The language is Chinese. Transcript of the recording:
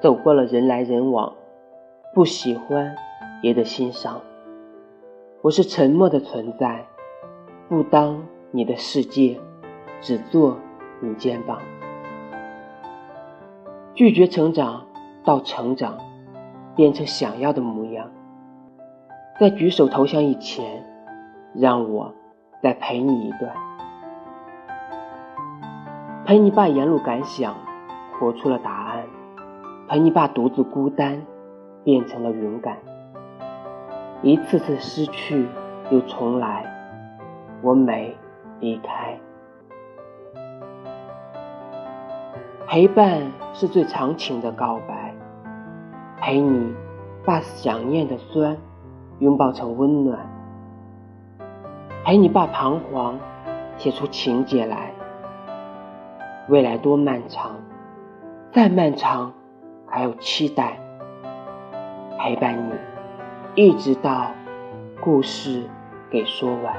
走过了人来人往，不喜欢也得欣赏。我是沉默的存在，不当你的世界，只做你肩膀。拒绝成长，到成长，变成想要的模样。在举手投降以前，让我再陪你一段，陪你把沿路感想活出了答案，陪你把独自孤单变成了勇敢。一次次失去又重来，我没离开。陪伴是最长情的告白，陪你把想念的酸拥抱成温暖，陪你把彷徨写出情节来。未来多漫长，再漫长还有期待，陪伴你，一直到故事给说完。